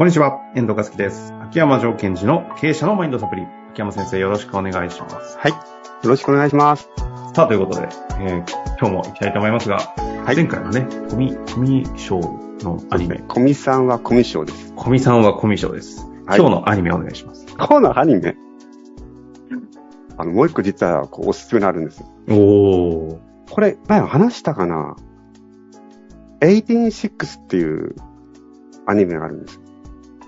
こんにちは、遠藤和樹です。秋山条件時の経営者のマインドサプリ。秋山先生、よろしくお願いします。はい。よろしくお願いします。さあ、ということで、えー今日も行きたいと思いますが、はい前回のね、コミ、コミショーのアニメ、コミさんはコミショです。コミさんはコミショーです。はい今日のアニメお願いします。コーナーアニメ？あの、もう一個実はこうおすすめのあるんですよ。おー。これ、前話したかな ?186 っていうアニメがあるんですよ。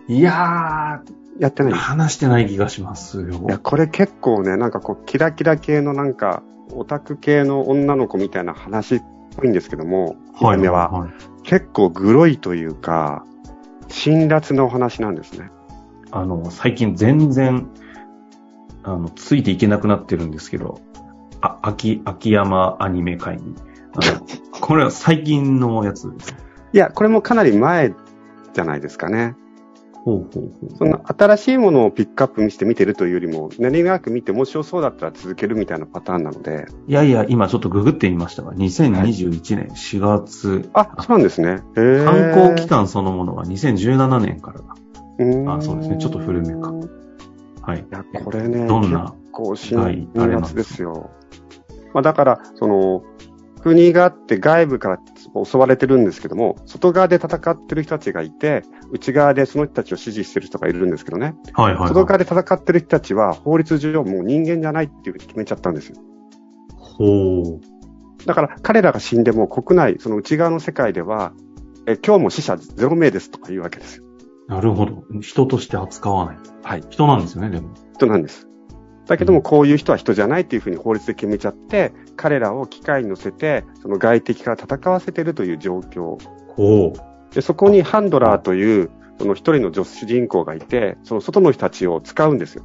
いやー、やってない話してない気がしますよ。いや、これ結構ね、なんかこう、キラキラ系のなんか、オタク系の女の子みたいな話っぽいんですけども、アニメは、はい。結構グロいというか、辛辣なお話なんですね。あの、最近全然、あの、ついていけなくなってるんですけど、あ、秋、秋山アニメ会に。あの、これは最近のやつです。いや、これもかなり前じゃないですかね。ほうほうほう。そんな新しいものをピックアップして見てるというよりも、何気なく見て面白そうだったら続けるみたいなパターンなので。いやいや、今ちょっとググってみましたが、2021年4月、あ、そうなんですね。観光期間そのものは2017年からだ。うーんあそうですねちょっと古めかはい。いや、これね、どんな結構辛はいあれなん辣ですよ。まあだから、その、国があって外部から襲われてるんですけども、外側で戦ってる人たちがいて、内側でその人たちを支持してる人がいるんですけどね。はいはい、はい。外側で戦ってる人たちは法律上もう人間じゃないっていうふうに決めちゃったんですよ。ほう。だから彼らが死んでも国内、その内側の世界では、え今日も死者0名ですとか言うわけですよ。なるほど。人として扱わない。はい。人なんですよね、でも。人なんです。だけども、こういう人は人じゃないっていうふうに法律で決めちゃって、彼らを機械に乗せて、その外敵から戦わせてるという状況。ほう。で、そこにハンドラーという、その一人の女主人公がいて、その外の人たちを使うんですよ。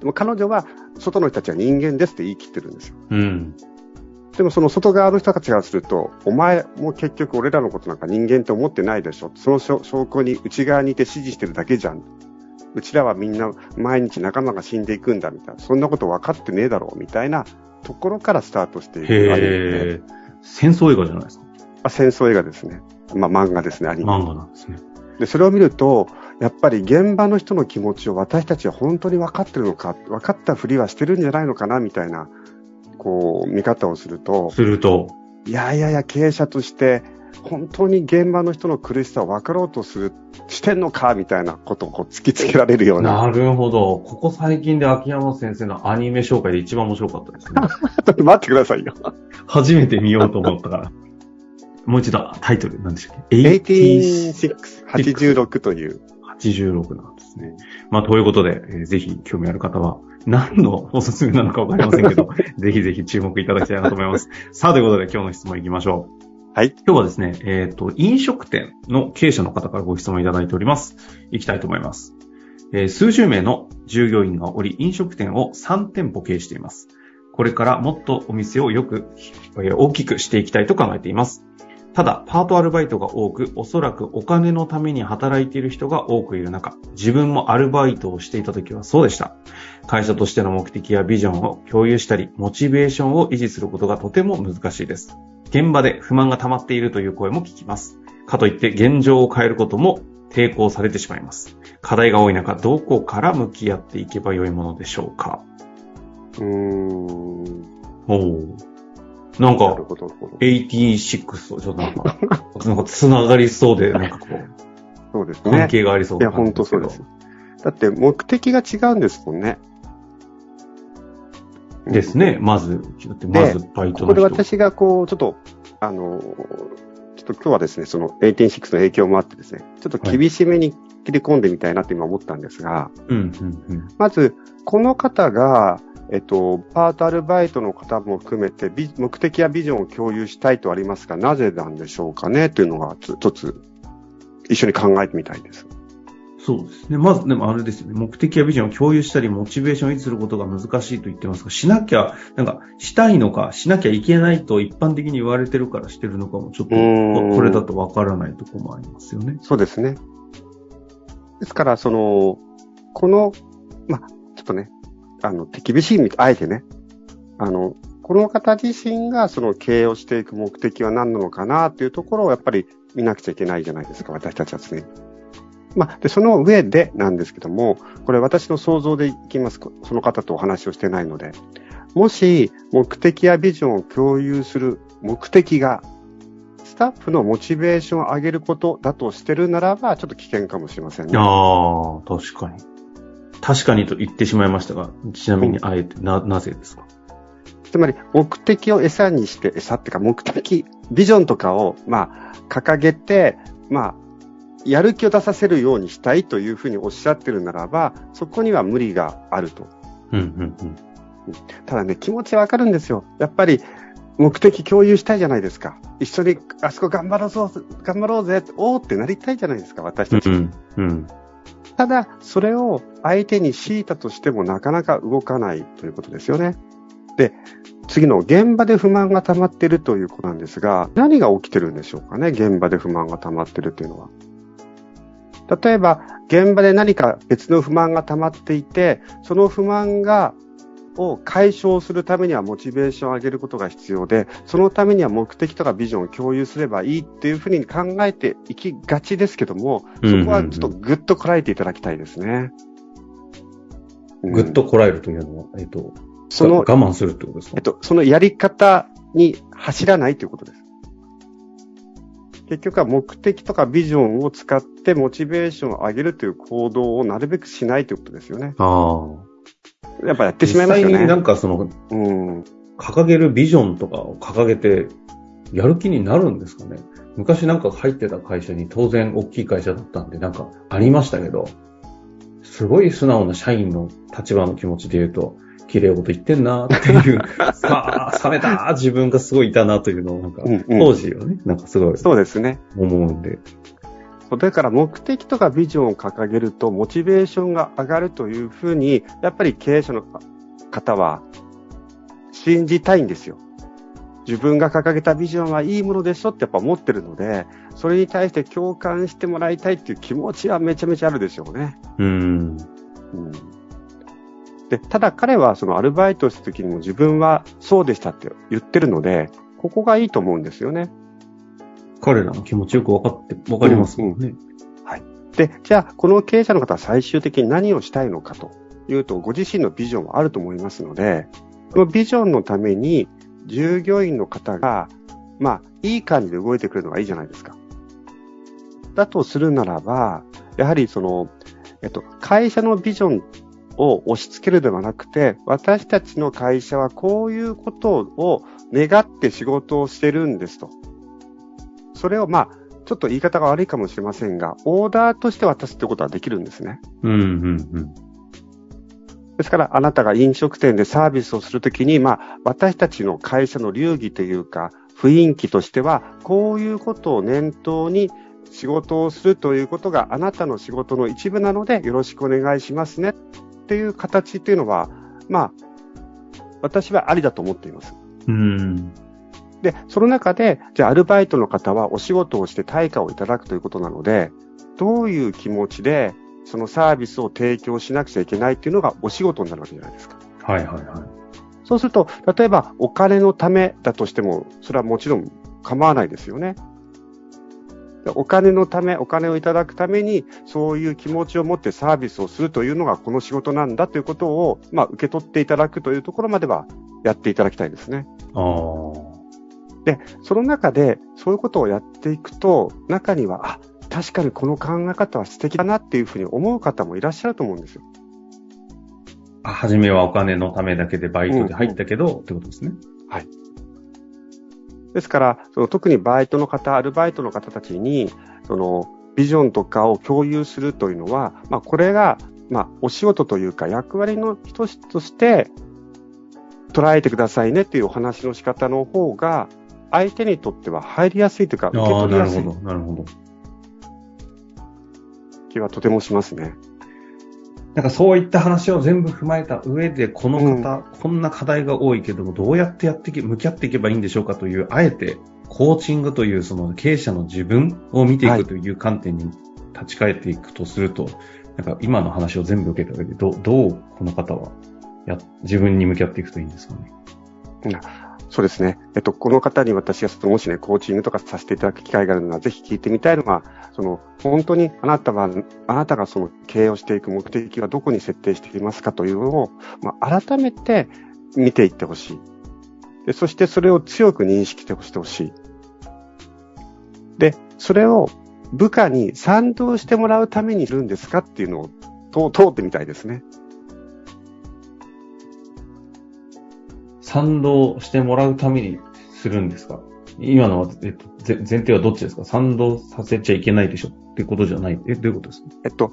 でも彼女は、外の人たちは人間ですって言い切ってるんですよ。うん。でもその外側の人たちからすると、お前も結局俺らのことなんか人間って思ってないでしょ。その証証拠に内側にいて指示してるだけじゃん。うちらはみんな毎日仲間が死んでいくんだみたいな。そんなこと分かってねえだろうみたいなところからスタートしていくアニメでへえ。戦争映画じゃないですか。あ戦争映画ですね。まあ漫画ですね、アニメ。漫画なんですね。で、それを見ると、やっぱり現場の人の気持ちを私たちは本当に分かってるのか、分かったふりはしてるんじゃないのかなみたいな、こう、見方をすると、すると、いやいやいや、経営者として、本当に現場の人の苦しさを分かろうとする、してんのかみたいなことをこう突きつけられるような。なるほど。ここ最近で秋山先生のアニメ紹介で一番面白かったですね。ちょっと待ってくださいよ。初めて見ようと思ったから。もう一度タイトル何でしたっけ？186、86という。86なんですね。まあ、ということで、えーぜひ興味ある方は、何のおすすめなのかわかりませんけど、ぜひぜひ注目いただきたいなと思います。さあ、ということで今日の質問いきましょう。はい。今日はですね、えっ、と、飲食店の経営者の方からご質問いただいております。いきたいと思います。えー数十名の従業員がおり、飲食店を3店舗経営しています。これからもっとお店をよく、えー大きくしていきたいと考えています。ただ、パートアルバイトが多く、おそらくお金のために働いている人が多くいる中、自分もアルバイトをしていた時はそうでした。会社としての目的やビジョンを共有したり、モチベーションを維持することがとても難しいです。現場で不満が溜まっているという声も聞きます。かといって現状を変えることも抵抗されてしまいます。課題が多い中、どこから向き合っていけばよいものでしょうか？うーん。おお。なんか、なるほど。86とちょっとなんか、なんか繋がりそうで、なんかこう、そうですね関。係がありそういや、本当そうです。だって目的が違うんですもんね。ですね。まず、まずバイトの人。ここで私がこう、ちょっと、あの、ちょっと今日はですね、その186の影響もあってですね、ちょっと厳しめに切り込んでみたいなって今思ったんですが。まず、この方が、えっと、パートアルバイトの方も含めて、ビ目的やビジョンを共有したいとありますが、なぜなんでしょうかね？というのが、つ一つ、一緒に考えてみたいです。そうですね。まず、でもあれですよね。目的やビジョンを共有したり、モチベーションを維持することが難しいと言ってますが、しなきゃ、なんか、したいのか、しなきゃいけないと一般的に言われてるからしてるのかも、ちょっと、これだとわからないところもありますよね。そうですね。ですから、その、この、まあ、ちょっとね、あの、手厳しい、あえてね、あの、この方自身がその経営をしていく目的は何なのかなっていうところをやっぱり見なくちゃいけないじゃないですか、私たちは常に。まあ、で、その上でなんですけども、これ私の想像でいきます。その方とお話をしてないので。もし、目的やビジョンを共有する目的が、スタッフのモチベーションを上げることだとしてるならば、ちょっと危険かもしれませんね。ああ、確かに。確かにと言ってしまいましたが、ちなみにあえてな、なぜですか？つまり、目的を餌にして、餌っていうか目的、ビジョンとかを、まあ、掲げて、まあ、やる気を出させるようにしたいというふうにおっしゃってるならば、そこには無理があると。うんうんうん。ただね、気持ちわかるんですよ。やっぱり、目的共有したいじゃないですか。一緒に、あそこ頑張ろうぞ、頑張ろうぜ、おーってなりたいじゃないですか、私たち。うんうん。ただ、それを相手に強いたとしてもなかなか動かないということですよね。で、次の現場で不満が溜まっているということなんですが、何が起きてるんでしょうかね、現場で不満が溜まっているというのは。例えば、現場で何か別の不満が溜まっていて、その不満がを解消するためにはモチベーションを上げることが必要で、そのためには目的とかビジョンを共有すればいいっていうふうに考えていきがちですけども、そこはちょっとぐっとこらえていただきたいですね。ぐっとこらえるというのは、えっと、その我慢するってことですか？えっと、そのやり方に走らないということです。結局は目的とかビジョンを使ってモチベーションを上げるという行動をなるべくしないということですよね。ああ。やっぱやってしまいますよ実際になね。んかその、うん。掲げるビジョンとかを掲げて、やる気になるんですかね昔なんか入ってた会社に当然大きい会社だったんでなんかありましたけど、すごい素直な社員の立場の気持ちで言うと、綺麗事言ってんなっていう、さあ、冷めた自分がすごいいたなというのをなんか、当時はね、なんかすごいそうですね。思うんで。だから目的とかビジョンを掲げるとモチベーションが上がるというふうに、やっぱり経営者の方は信じたいんですよ。自分が掲げたビジョンはいいものでしょってやっぱ思ってるので、それに対して共感してもらいたいっていう気持ちはめちゃめちゃあるでしょうね。うん。うんで、ただ彼はそのアルバイトした時にも自分はそうでしたって言ってるので、ここがいいと思うんですよね。彼らの気持ちよくわかって、わかりますもんね。はいで、じゃあ、この経営者の方は最終的に何をしたいのかというと、ご自身のビジョンはあると思いますので、このビジョンのために、従業員の方が、まあ、いい感じで動いてくれるのがいいじゃないですか。だとするならば、やはりその、えっと、会社のビジョンを押し付けるではなくて、私たちの会社はこういうことを願って仕事をしてるんですと。それをまあ、ちょっと言い方が悪いかもしれませんが、オーダーとして渡すってことはできるんですね。うん、うん、うん。ですから、あなたが飲食店でサービスをするときに、まあ、私たちの会社の流儀というか、雰囲気としては、こういうことを念頭に仕事をするということがあなたの仕事の一部なので、よろしくお願いしますね。っていう形っていうのは、まあ、私はありだと思っています。うん。で、その中で、じゃあアルバイトの方はお仕事をして対価をいただくということなので、どういう気持ちで、そのサービスを提供しなくちゃいけないっていうのがお仕事になるわけじゃないですか。はいはいはい。そうすると、例えばお金のためだとしても、それはもちろん構わないですよね。でお金のため、お金をいただくために、そういう気持ちを持ってサービスをするというのがこの仕事なんだということを、まあ、受け取っていただくというところまではやっていただきたいですね。ああ。で、その中で、そういうことをやっていくと、中には、あ、確かにこの考え方は素敵だなっていうふうに思う方もいらっしゃると思うんですよ。あ、初めはお金のためだけでバイトで入ったけど、ってことですね。ですから、その特にバイトの方、アルバイトの方たちに、その、ビジョンとかを共有するというのは、まあ、これが、まあ、お仕事というか役割の一つとして捉えてくださいねっていうお話の仕方の方が、相手にとっては入りやすいというか、受け取りやすいなるほど、なるほど。気はとてもしますね。なんかそういった話を全部踏まえた上で、この方、こんな課題が多いけども、どうやってやっていけ、向き合っていけばいいんでしょうかという、あえて、コーチングというその経営者の自分を見ていはいくという観点に立ち返っていくとすると、なんか今の話を全部受けた上で、どう、どうこの方は、や、自分に向き合っていくといいんですかね。そうですね。えっと、この方に私がもしね、コーチングとかさせていただく機会があるのは、ぜひ聞いてみたいのは、その、本当にあなたは、あなたがその経営をしていく目的はどこに設定していますかというのを、まあ、改めて見ていってほしい。で、そしてそれを強く認識してほしい。で、それを部下に賛同してもらうためにいるんですかっていうのを通ってみたいですね。賛同してもらうためにするんですか？今のは、えっと、前提はどっちですか？賛同させちゃいけないでしょってことじゃない。え、どういうことですか？えっと、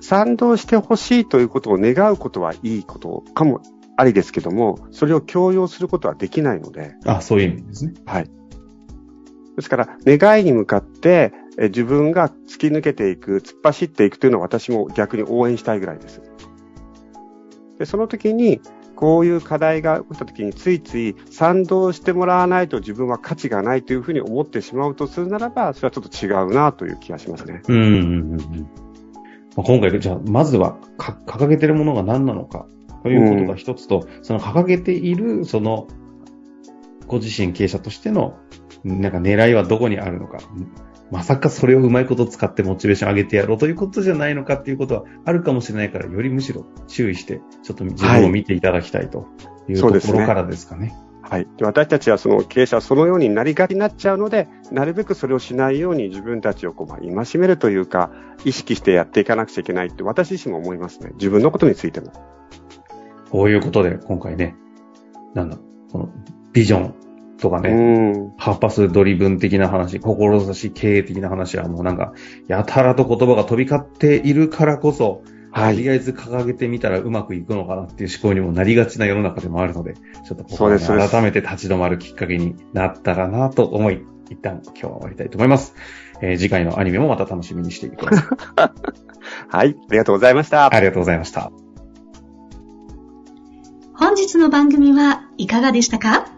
賛同してほしいということを願うことはいいことかもありですけども、それを強要することはできないので。あ、そういう意味ですね。はい。ですから、願いに向かって、え自分が突き抜けていく、突っ走っていくというのは私も逆に応援したいぐらいです。で、その時に、こういう課題が起きた時についつい賛同してもらわないと自分は価値がないというふうに思ってしまうとするならば、それはちょっと違うなという気がしますね。うんうんうんうん今回、じゃあ、まずは掲げているものが何なのかということが一つと、うん、その掲げている、その、ご自身経営者としての、なんか狙いはどこにあるのか。まさかそれをうまいこと使ってモチベーション上げてやろうということじゃないのかっていうことはあるかもしれないから、よりむしろ注意して、ちょっと自分を見ていただきたいというところからですかね。はい。で私たちはその経営者はそのようになりがちになっちゃうので、なるべくそれをしないように自分たちをこう、まあ、戒めるというか、意識してやっていかなくちゃいけないって私自身も思いますね。自分のことについても。こういうことで、今回ね、なんだ、このビジョンとかね、パーパスドリブン的な話、志経営的な話はもうなんか、やたらと言葉が飛び交っているからこそ、はい、とりあえず掲げてみたらうまくいくのかなっていう思考にもなりがちな世の中でもあるので、ちょっとここで改めて立ち止まるきっかけになったらなと思い、一旦今日は終わりたいと思います。えー、次回のアニメもまた楽しみにしていください。はい、ありがとうございました。ありがとうございました。本日の番組はいかがでしたか？